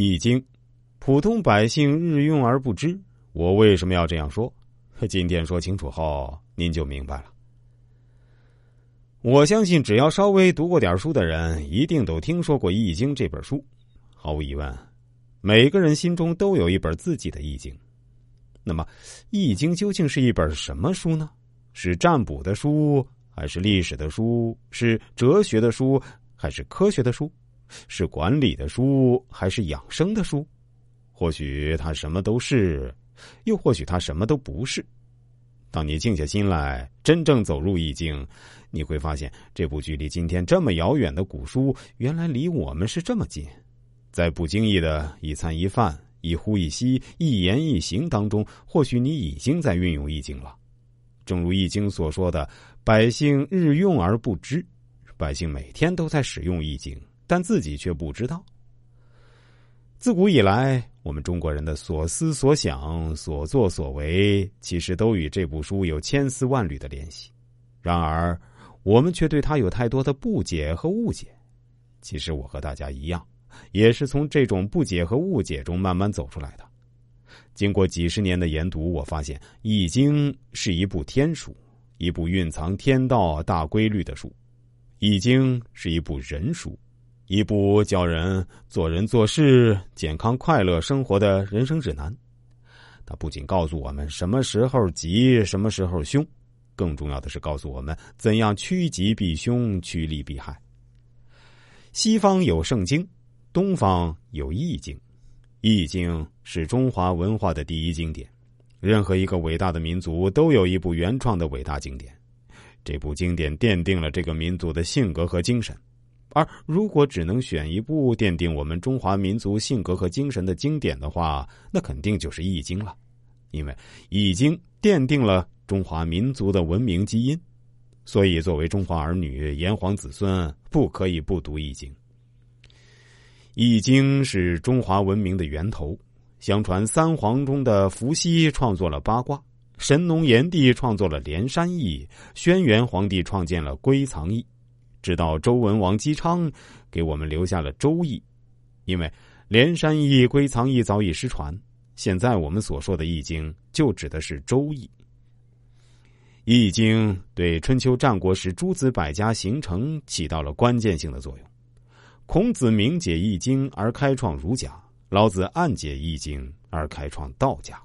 易经，普通百姓日用而不知。我为什么要这样说？今天说清楚后，您就明白了。我相信，只要稍微读过点书的人，一定都听说过《易经》这本书。毫无疑问，每个人心中都有一本自己的《易经》。那么，《易经》究竟是一本什么书呢？是占卜的书，还是历史的书？是哲学的书，还是科学的书？是管理的书还是养生的书？或许他什么都是，又或许他什么都不是。当你静下心来，真正走入易经，你会发现这部距离今天这么遥远的古书，原来离我们是这么近。在不经意的一餐一饭、一呼一吸、一言一行当中，或许你已经在运用易经了。正如易经所说的：“百姓日用而不知。”百姓每天都在使用易经。但自己却不知道。自古以来，我们中国人的所思所想、所作所为，其实都与这部书有千丝万缕的联系。然而，我们却对它有太多的不解和误解。其实，我和大家一样，也是从这种不解和误解中慢慢走出来的。经过几十年的研读，我发现《易经》是一部天书，一部蕴藏天道大规律的书；《易经》是一部人书。一部教人做人做事、健康快乐生活的人生指南。它不仅告诉我们什么时候吉、什么时候凶，更重要的是告诉我们怎样趋吉避凶、趋利避害。西方有圣经，东方有易经。易经是中华文化的第一经典。任何一个伟大的民族都有一部原创的伟大经典，这部经典奠定了这个民族的性格和精神。而如果只能选一部奠定我们中华民族性格和精神的经典的话，那肯定就是《易经》了，因为《易经》奠定了中华民族的文明基因，所以作为中华儿女、炎黄子孙，不可以不读《易经》。《易经》是中华文明的源头，相传三皇中的伏羲创作了八卦，神农炎帝创作了连山易，轩辕皇帝创建了归藏易。直到周文王姬昌给我们留下了《周易》，因为连山易、归藏易早已失传，现在我们所说的《易经》就指的是《周易》。《易经》对春秋战国时诸子百家形成起到了关键性的作用。孔子明解《易经》而开创儒家，老子暗解《易经》而开创道家。